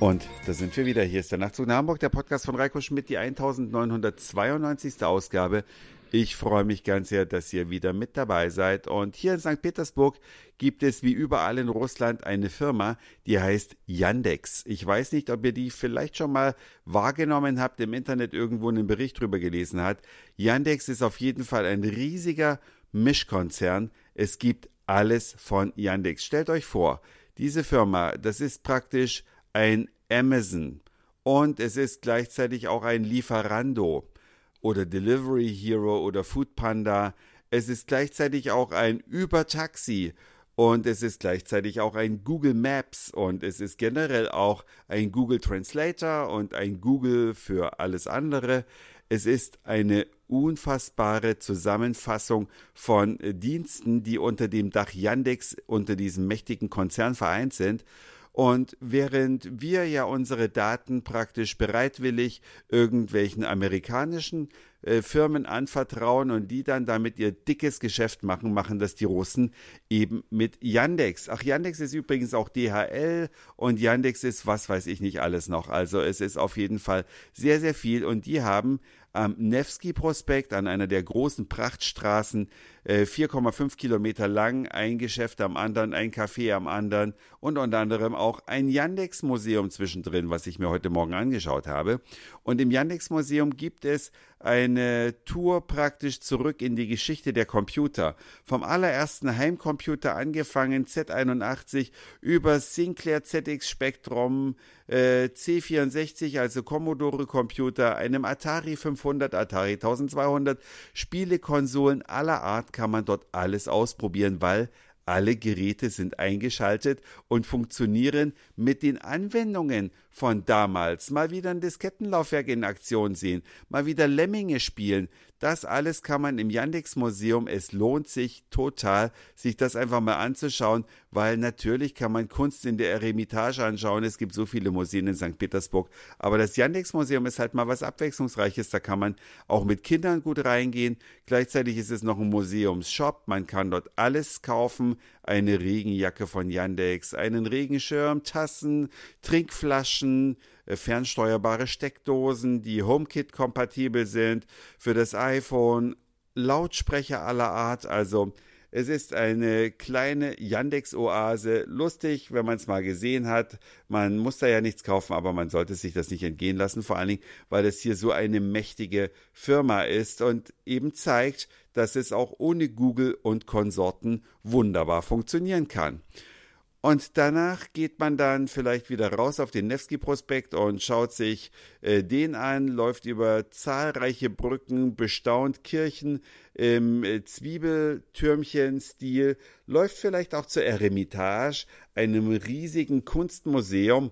Und da sind wir wieder. Hier ist der Nachtzug nach Hamburg, der Podcast von Reiko Schmidt, die 1992. Ausgabe. Ich freue mich ganz sehr, dass ihr wieder mit dabei seid. Und hier in St. Petersburg gibt es wie überall in Russland eine Firma, die heißt Yandex. Ich weiß nicht, ob ihr die vielleicht schon mal wahrgenommen habt, im Internet irgendwo einen Bericht drüber gelesen habt. Yandex ist auf jeden Fall ein riesiger Mischkonzern. Es gibt alles von Yandex. Stellt euch vor, diese Firma, das ist praktisch ein Amazon und es ist gleichzeitig auch ein Lieferando oder Delivery Hero oder Food Panda. Es ist gleichzeitig auch ein Uber-Taxi und es ist gleichzeitig auch ein Google Maps und es ist generell auch ein Google Translator und ein Google für alles andere. Es ist eine unfassbare Zusammenfassung von Diensten, die unter dem Dach Yandex, unter diesem mächtigen Konzern vereint sind. Und während wir ja unsere Daten praktisch bereitwillig irgendwelchen amerikanischen äh, Firmen anvertrauen und die dann damit ihr dickes Geschäft machen, machen das die Russen eben mit Yandex. Ach, Yandex ist übrigens auch DHL und Yandex ist was weiß ich nicht alles noch. Also es ist auf jeden Fall sehr, sehr viel und die haben am Nevsky-Prospekt an einer der großen Prachtstraßen, äh, 4,5 Kilometer lang, ein Geschäft am anderen, ein Café am anderen und unter anderem auch ein Yandex-Museum zwischendrin, was ich mir heute Morgen angeschaut habe. Und im Yandex-Museum gibt es eine Tour praktisch zurück in die Geschichte der Computer. Vom allerersten Heimcomputer angefangen, Z81, über Sinclair ZX Spectrum, äh, C64, also Commodore Computer, einem Atari 500, Atari 1200, Spielekonsolen aller Art kann man dort alles ausprobieren, weil alle Geräte sind eingeschaltet und funktionieren mit den Anwendungen von damals. Mal wieder ein Diskettenlaufwerk in Aktion sehen, mal wieder Lemminge spielen. Das alles kann man im Yandex Museum. Es lohnt sich total, sich das einfach mal anzuschauen, weil natürlich kann man Kunst in der Eremitage anschauen. Es gibt so viele Museen in St. Petersburg. Aber das Yandex Museum ist halt mal was Abwechslungsreiches. Da kann man auch mit Kindern gut reingehen. Gleichzeitig ist es noch ein Museumsshop. Man kann dort alles kaufen. Eine Regenjacke von Yandex, einen Regenschirm, Tassen, Trinkflaschen, äh, fernsteuerbare Steckdosen, die HomeKit-kompatibel sind für das iPhone, Lautsprecher aller Art. Also es ist eine kleine Yandex-Oase. Lustig, wenn man es mal gesehen hat. Man muss da ja nichts kaufen, aber man sollte sich das nicht entgehen lassen. Vor allen Dingen, weil es hier so eine mächtige Firma ist und eben zeigt, dass es auch ohne Google und Konsorten wunderbar funktionieren kann. Und danach geht man dann vielleicht wieder raus auf den Nevsky-Prospekt und schaut sich äh, den an, läuft über zahlreiche Brücken, bestaunt Kirchen im äh, Zwiebeltürmchen-Stil, läuft vielleicht auch zur Eremitage, einem riesigen Kunstmuseum,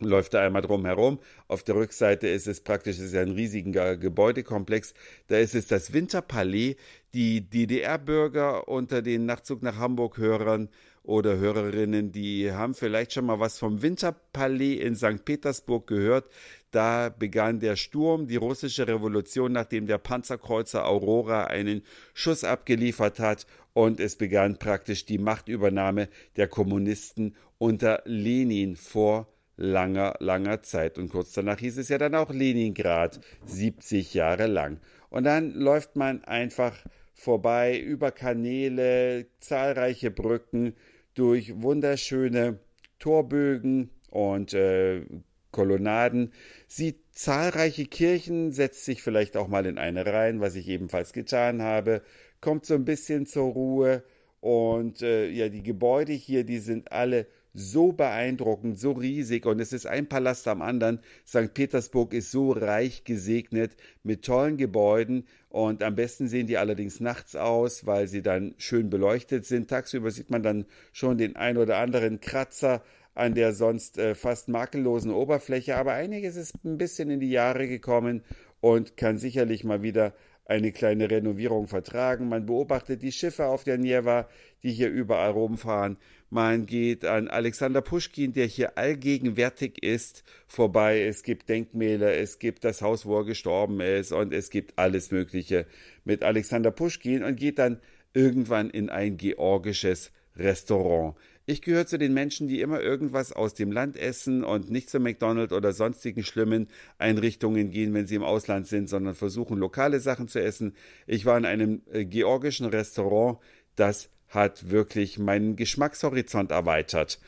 läuft da einmal drum herum. Auf der Rückseite ist es praktisch, ist ja ein riesiger Gebäudekomplex. Da ist es das Winterpalais. Die DDR-Bürger unter den Nachtzug nach Hamburg-Hörern oder Hörerinnen, die haben vielleicht schon mal was vom Winterpalais in St. Petersburg gehört. Da begann der Sturm, die russische Revolution, nachdem der Panzerkreuzer Aurora einen Schuss abgeliefert hat und es begann praktisch die Machtübernahme der Kommunisten unter Lenin vor langer, langer Zeit. Und kurz danach hieß es ja dann auch Leningrad, 70 Jahre lang. Und dann läuft man einfach vorbei über Kanäle, zahlreiche Brücken, durch wunderschöne Torbögen und äh, Kolonnaden, sieht zahlreiche Kirchen, setzt sich vielleicht auch mal in eine rein, was ich ebenfalls getan habe, kommt so ein bisschen zur Ruhe und äh, ja, die Gebäude hier, die sind alle so beeindruckend, so riesig und es ist ein Palast am anderen. St. Petersburg ist so reich gesegnet mit tollen Gebäuden und am besten sehen die allerdings nachts aus, weil sie dann schön beleuchtet sind. Tagsüber sieht man dann schon den ein oder anderen Kratzer an der sonst äh, fast makellosen Oberfläche, aber einiges ist ein bisschen in die Jahre gekommen und kann sicherlich mal wieder eine kleine Renovierung vertragen. Man beobachtet die Schiffe auf der Neva, die hier überall rumfahren. Man geht an Alexander Puschkin, der hier allgegenwärtig ist, vorbei. Es gibt Denkmäler, es gibt das Haus, wo er gestorben ist und es gibt alles Mögliche mit Alexander Puschkin und geht dann irgendwann in ein georgisches Restaurant. Ich gehöre zu den Menschen, die immer irgendwas aus dem Land essen und nicht zu McDonald's oder sonstigen schlimmen Einrichtungen gehen, wenn sie im Ausland sind, sondern versuchen, lokale Sachen zu essen. Ich war in einem äh, georgischen Restaurant, das hat wirklich meinen Geschmackshorizont erweitert.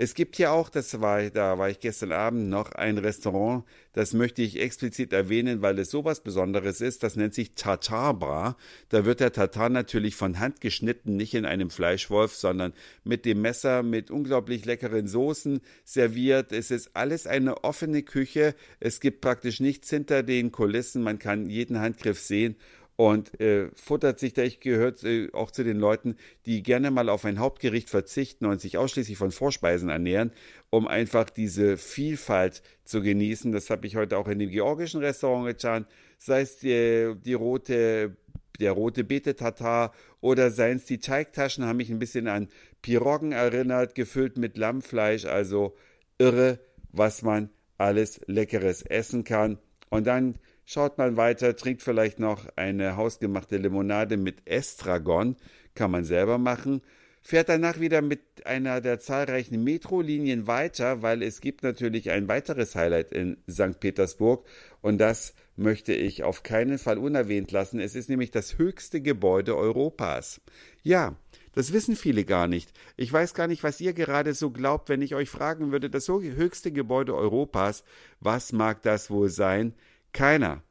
Es gibt hier auch, das war, da war ich gestern Abend noch, ein Restaurant, das möchte ich explizit erwähnen, weil es sowas Besonderes ist, das nennt sich Tatar Da wird der Tatar natürlich von Hand geschnitten, nicht in einem Fleischwolf, sondern mit dem Messer, mit unglaublich leckeren Soßen serviert. Es ist alles eine offene Küche. Es gibt praktisch nichts hinter den Kulissen. Man kann jeden Handgriff sehen und äh, futtert sich da, ich gehört äh, auch zu den Leuten, die gerne mal auf ein Hauptgericht verzichten und sich ausschließlich von Vorspeisen ernähren, um einfach diese Vielfalt zu genießen. Das habe ich heute auch in dem georgischen Restaurant getan, sei es die, die rote der rote Beete-Tatar oder seien es die Teigtaschen, haben mich ein bisschen an Piroggen erinnert, gefüllt mit Lammfleisch, also irre, was man alles Leckeres essen kann. Und dann Schaut mal weiter, trinkt vielleicht noch eine hausgemachte Limonade mit Estragon, kann man selber machen. Fährt danach wieder mit einer der zahlreichen Metrolinien weiter, weil es gibt natürlich ein weiteres Highlight in St. Petersburg und das möchte ich auf keinen Fall unerwähnt lassen. Es ist nämlich das höchste Gebäude Europas. Ja, das wissen viele gar nicht. Ich weiß gar nicht, was ihr gerade so glaubt, wenn ich euch fragen würde, das höchste Gebäude Europas, was mag das wohl sein? Keiner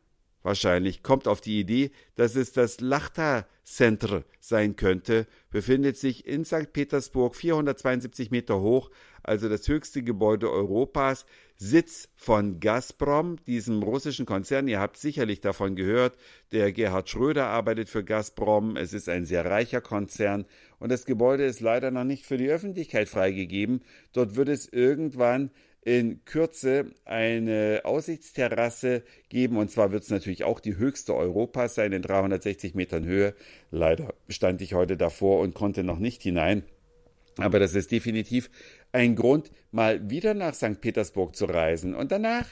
wahrscheinlich kommt auf die Idee, dass es das Lachta Center sein könnte, befindet sich in St. Petersburg 472 Meter hoch, also das höchste Gebäude Europas, Sitz von Gazprom, diesem russischen Konzern. Ihr habt sicherlich davon gehört. Der Gerhard Schröder arbeitet für Gazprom. Es ist ein sehr reicher Konzern und das Gebäude ist leider noch nicht für die Öffentlichkeit freigegeben. Dort wird es irgendwann in Kürze eine Aussichtsterrasse geben. Und zwar wird es natürlich auch die höchste Europas sein, in 360 Metern Höhe. Leider stand ich heute davor und konnte noch nicht hinein. Aber das ist definitiv ein Grund, mal wieder nach St. Petersburg zu reisen. Und danach,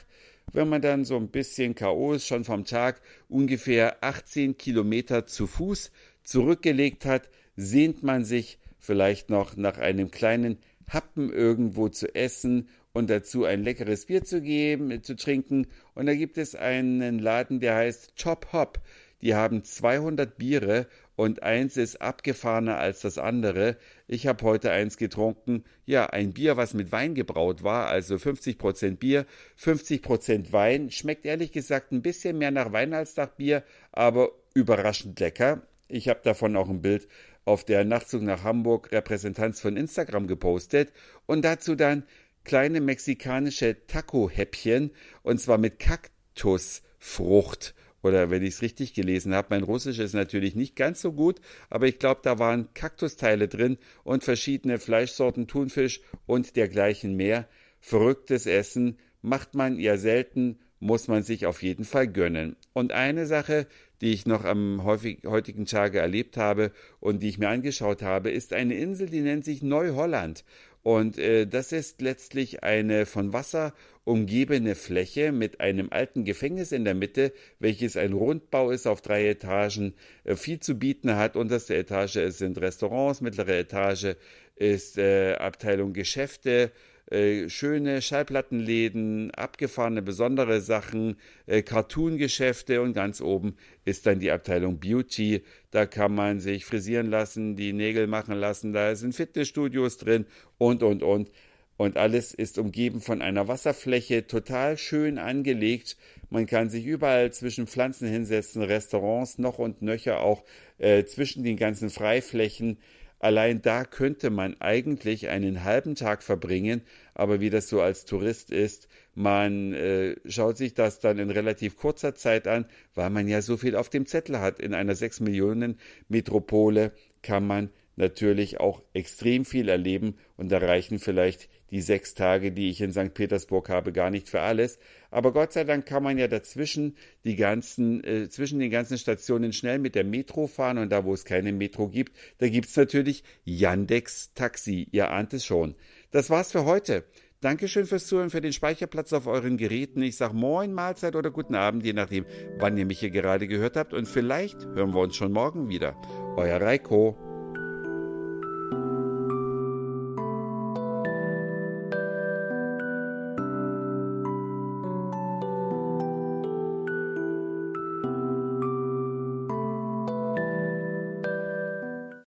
wenn man dann so ein bisschen K.O. ist, schon vom Tag ungefähr 18 Kilometer zu Fuß zurückgelegt hat, sehnt man sich vielleicht noch nach einem kleinen Happen irgendwo zu essen und dazu ein leckeres Bier zu geben, zu trinken. Und da gibt es einen Laden, der heißt Chop Hop. Die haben 200 Biere und eins ist abgefahrener als das andere. Ich habe heute eins getrunken. Ja, ein Bier, was mit Wein gebraut war, also 50% Bier, 50% Wein. Schmeckt ehrlich gesagt ein bisschen mehr nach Wein als nach Bier, aber überraschend lecker. Ich habe davon auch ein Bild auf der Nachtzug nach Hamburg Repräsentanz von Instagram gepostet und dazu dann kleine mexikanische Taco-Häppchen und zwar mit Kaktusfrucht. Oder wenn ich es richtig gelesen habe, mein Russisch ist natürlich nicht ganz so gut, aber ich glaube, da waren Kaktusteile drin und verschiedene Fleischsorten, Thunfisch und dergleichen mehr. Verrücktes Essen macht man ja selten, muss man sich auf jeden Fall gönnen. Und eine Sache, die ich noch am häufig, heutigen Tage erlebt habe und die ich mir angeschaut habe, ist eine Insel, die nennt sich Neuholland. Und äh, das ist letztlich eine von Wasser umgebene Fläche mit einem alten Gefängnis in der Mitte, welches ein Rundbau ist auf drei Etagen, äh, viel zu bieten hat. Unterste Etage sind Restaurants, mittlere Etage ist äh, Abteilung Geschäfte, äh, schöne Schallplattenläden, abgefahrene besondere Sachen, äh, Cartoon-Geschäfte und ganz oben ist dann die Abteilung Beauty. Da kann man sich frisieren lassen, die Nägel machen lassen, da sind Fitnessstudios drin und, und, und. Und alles ist umgeben von einer Wasserfläche, total schön angelegt. Man kann sich überall zwischen Pflanzen hinsetzen, Restaurants noch und nöcher auch äh, zwischen den ganzen Freiflächen. Allein da könnte man eigentlich einen halben Tag verbringen, aber wie das so als Tourist ist, man äh, schaut sich das dann in relativ kurzer Zeit an, weil man ja so viel auf dem Zettel hat. In einer 6 Millionen Metropole kann man natürlich auch extrem viel erleben und da reichen vielleicht die sechs Tage, die ich in St. Petersburg habe, gar nicht für alles. Aber Gott sei Dank kann man ja dazwischen die ganzen, äh, zwischen den ganzen Stationen schnell mit der Metro fahren und da, wo es keine Metro gibt, da gibt's natürlich Yandex Taxi. Ihr ahnt es schon. Das war's für heute. Dankeschön fürs Zuhören, für den Speicherplatz auf euren Geräten. Ich sag Moin, Mahlzeit oder guten Abend, je nachdem, wann ihr mich hier gerade gehört habt. Und vielleicht hören wir uns schon morgen wieder. Euer Reiko.